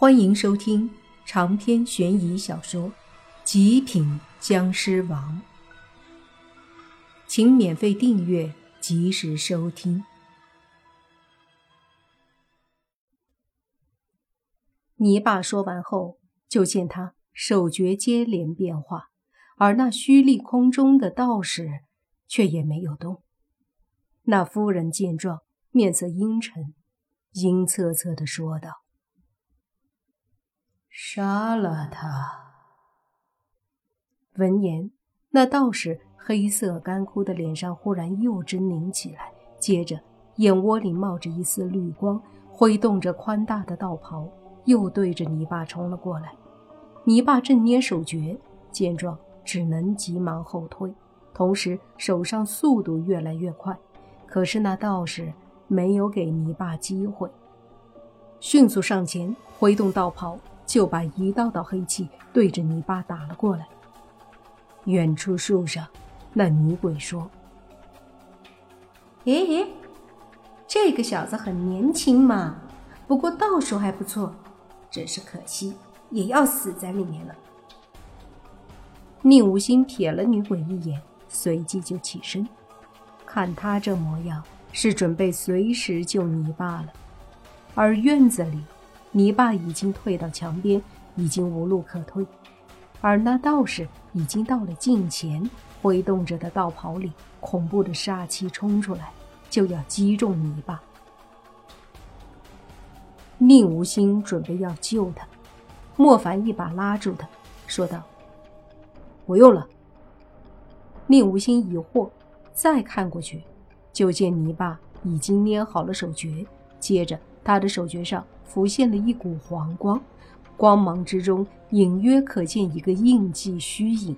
欢迎收听长篇悬疑小说《极品僵尸王》，请免费订阅，及时收听。泥巴说完后，就见他手诀接连变化，而那虚立空中的道士却也没有动。那夫人见状，面色阴沉，阴恻恻的说道。杀了他！闻言，那道士黑色干枯的脸上忽然又狰狞起来，接着眼窝里冒着一丝绿光，挥动着宽大的道袍，又对着泥巴冲了过来。泥巴正捏手诀，见状只能急忙后退，同时手上速度越来越快。可是那道士没有给泥巴机会，迅速上前挥动道袍。就把一道道黑气对着泥巴打了过来。远处树上，那女鬼说：“诶诶，这个小子很年轻嘛，不过道术还不错，只是可惜，也要死在里面了。”宁无心瞥了女鬼一眼，随即就起身，看他这模样，是准备随时救泥巴了。而院子里。泥巴已经退到墙边，已经无路可退，而那道士已经到了近前，挥动着的道袍里恐怖的杀气冲出来，就要击中泥巴。宁无心准备要救他，莫凡一把拉住他，说道：“不用了。”宁无心疑惑，再看过去，就见泥巴已经捏好了手诀，接着他的手诀上。浮现了一股黄光，光芒之中隐约可见一个印记虚影。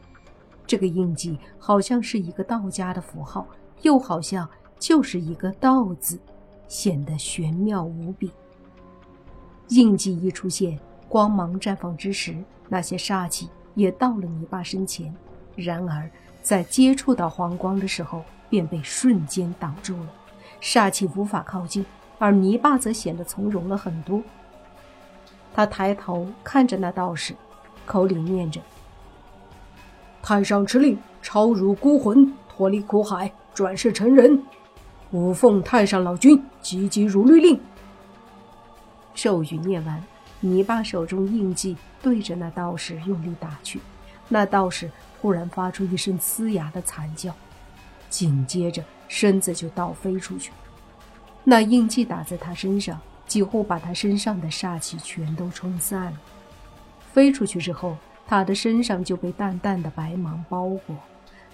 这个印记好像是一个道家的符号，又好像就是一个“道”字，显得玄妙无比。印记一出现，光芒绽放之时，那些煞气也到了泥巴身前。然而，在接触到黄光的时候，便被瞬间挡住了，煞气无法靠近。而泥巴则显得从容了很多。他抬头看着那道士，口里念着：“太上敕令，超如孤魂，脱离苦海，转世成人。吾奉太上老君急急如律令。”咒语念完，泥巴手中印记对着那道士用力打去。那道士突然发出一声嘶哑的惨叫，紧接着身子就倒飞出去。那印记打在他身上，几乎把他身上的煞气全都冲散了。飞出去之后，他的身上就被淡淡的白芒包裹，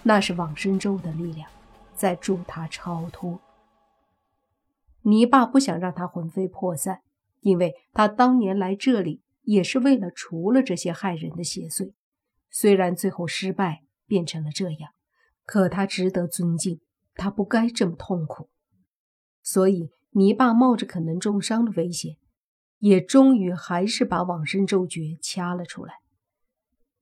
那是往生咒的力量，在助他超脱。泥巴不想让他魂飞魄散，因为他当年来这里也是为了除了这些害人的邪祟。虽然最后失败，变成了这样，可他值得尊敬，他不该这么痛苦。所以，泥巴冒着可能重伤的危险，也终于还是把往生咒诀掐了出来。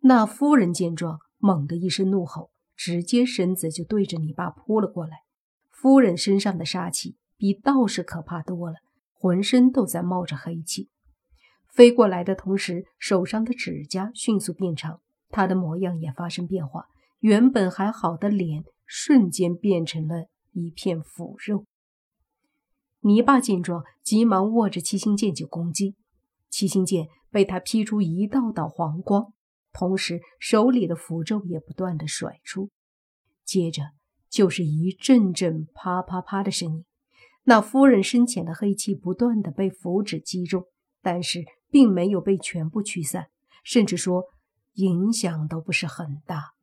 那夫人见状，猛地一声怒吼，直接身子就对着泥巴扑了过来。夫人身上的杀气比道士可怕多了，浑身都在冒着黑气。飞过来的同时，手上的指甲迅速变长，她的模样也发生变化，原本还好的脸瞬间变成了一片腐肉。泥巴见状，急忙握着七星剑就攻击。七星剑被他劈出一道道黄光，同时手里的符咒也不断的甩出。接着就是一阵阵啪啪啪的声音。那夫人身前的黑气不断的被符纸击中，但是并没有被全部驱散，甚至说影响都不是很大。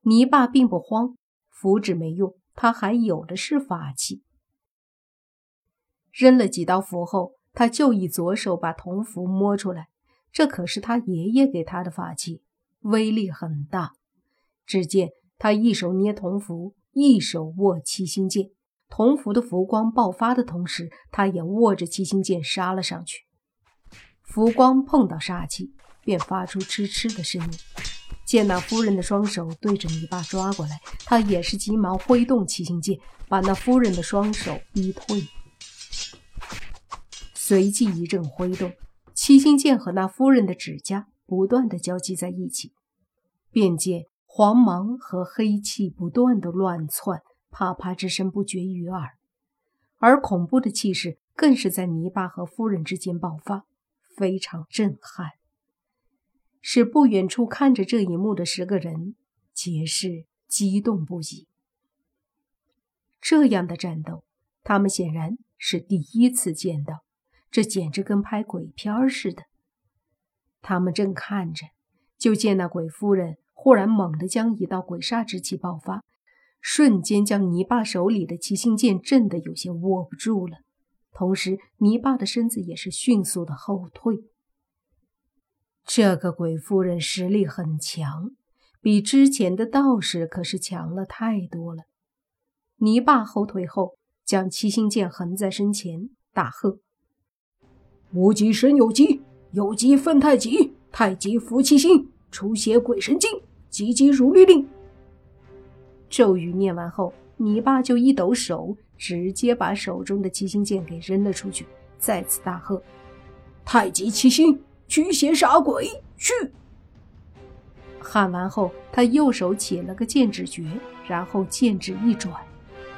泥巴并不慌，符纸没用，他还有的是法器。扔了几道符后，他就以左手把铜符摸出来。这可是他爷爷给他的法器，威力很大。只见他一手捏铜符，一手握七星剑。铜符的符光爆发的同时，他也握着七星剑杀了上去。符光碰到杀气，便发出嗤嗤的声音。见那夫人的双手对着泥巴抓过来，他也是急忙挥动七星剑，把那夫人的双手逼退。随即一阵挥动，七星剑和那夫人的指甲不断的交击在一起，便见黄芒和黑气不断的乱窜，啪啪之声不绝于耳，而恐怖的气势更是在泥巴和夫人之间爆发，非常震撼，使不远处看着这一幕的十个人皆是激动不已。这样的战斗，他们显然是第一次见到，这简直跟拍鬼片似的。他们正看着，就见那鬼夫人忽然猛地将一道鬼煞之气爆发，瞬间将泥巴手里的七星剑震得有些握不住了。同时，泥巴的身子也是迅速的后退。这个鬼夫人实力很强，比之前的道士可是强了太多了。泥巴后退后，将七星剑横在身前，大喝：“无极生有极，有极分太极，太极服七星，出血鬼神经，急急如律令。”咒语念完后，你爸就一抖手，直接把手中的七星剑给扔了出去，再次大喝：“太极七星，驱邪杀鬼，去！”喊完后，他右手起了个剑指诀，然后剑指一转。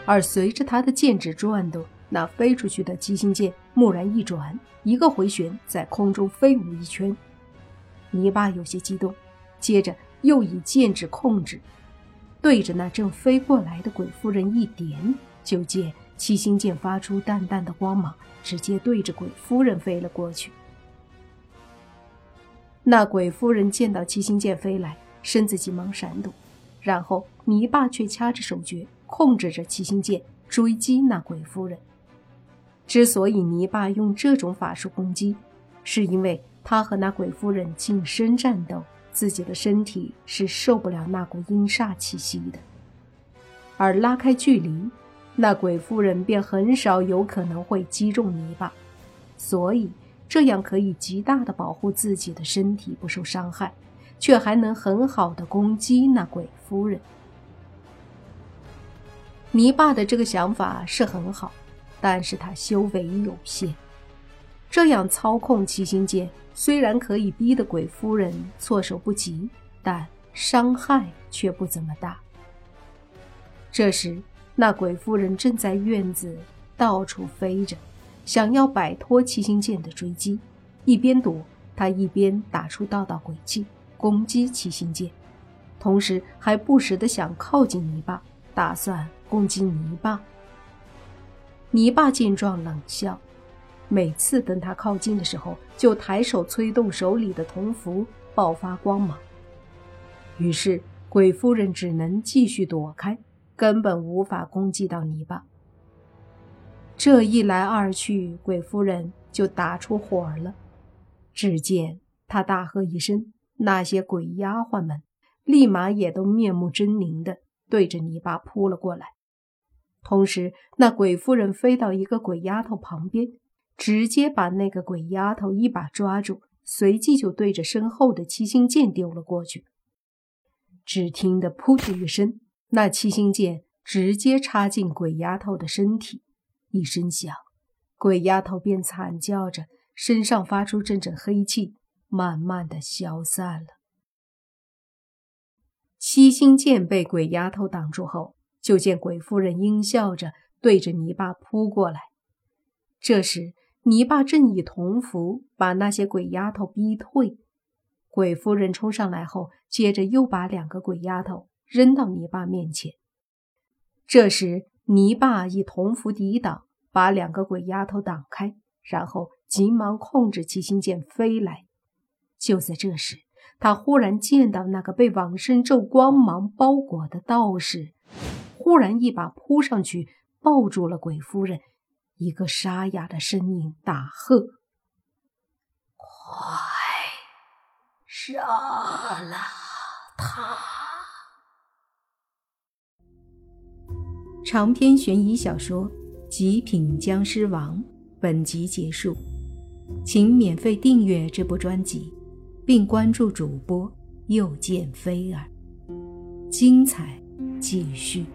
而随着他的剑指转动，那飞出去的七星剑蓦然一转，一个回旋，在空中飞舞一圈。泥巴有些激动，接着又以剑指控制，对着那正飞过来的鬼夫人一点，就见七星剑发出淡淡的光芒，直接对着鬼夫人飞了过去。那鬼夫人见到七星剑飞来，身子急忙闪躲，然后泥巴却掐着手诀。控制着七星剑追击那鬼夫人。之所以泥巴用这种法术攻击，是因为他和那鬼夫人近身战斗，自己的身体是受不了那股阴煞气息的。而拉开距离，那鬼夫人便很少有可能会击中泥巴，所以这样可以极大的保护自己的身体不受伤害，却还能很好的攻击那鬼夫人。泥巴的这个想法是很好，但是他修为有限。这样操控七星剑，虽然可以逼得鬼夫人措手不及，但伤害却不怎么大。这时，那鬼夫人正在院子到处飞着，想要摆脱七星剑的追击，一边躲，她一边打出道道诡计攻击七星剑，同时还不时的想靠近泥巴，打算。攻击泥巴。泥巴见状冷笑，每次等他靠近的时候，就抬手催动手里的铜符爆发光芒。于是鬼夫人只能继续躲开，根本无法攻击到泥巴。这一来二去，鬼夫人就打出火了。只见她大喝一声，那些鬼丫鬟们立马也都面目狰狞的对着泥巴扑了过来。同时，那鬼夫人飞到一个鬼丫头旁边，直接把那个鬼丫头一把抓住，随即就对着身后的七星剑丢了过去。只听得“噗”的一声，那七星剑直接插进鬼丫头的身体，一声响，鬼丫头便惨叫着，身上发出阵阵黑气，慢慢的消散了。七星剑被鬼丫头挡住后。就见鬼夫人阴笑着对着泥巴扑过来。这时，泥巴正以铜符把那些鬼丫头逼退。鬼夫人冲上来后，接着又把两个鬼丫头扔到泥巴面前。这时，泥巴以铜符抵挡，把两个鬼丫头挡开，然后急忙控制七星剑飞来。就在这时，他忽然见到那个被往生咒光芒包裹的道士。忽然，一把扑上去，抱住了鬼夫人，一个沙哑的声音大喝：“快杀了他！”长篇悬疑小说《极品僵尸王》本集结束，请免费订阅这部专辑，并关注主播又见菲儿，精彩继续。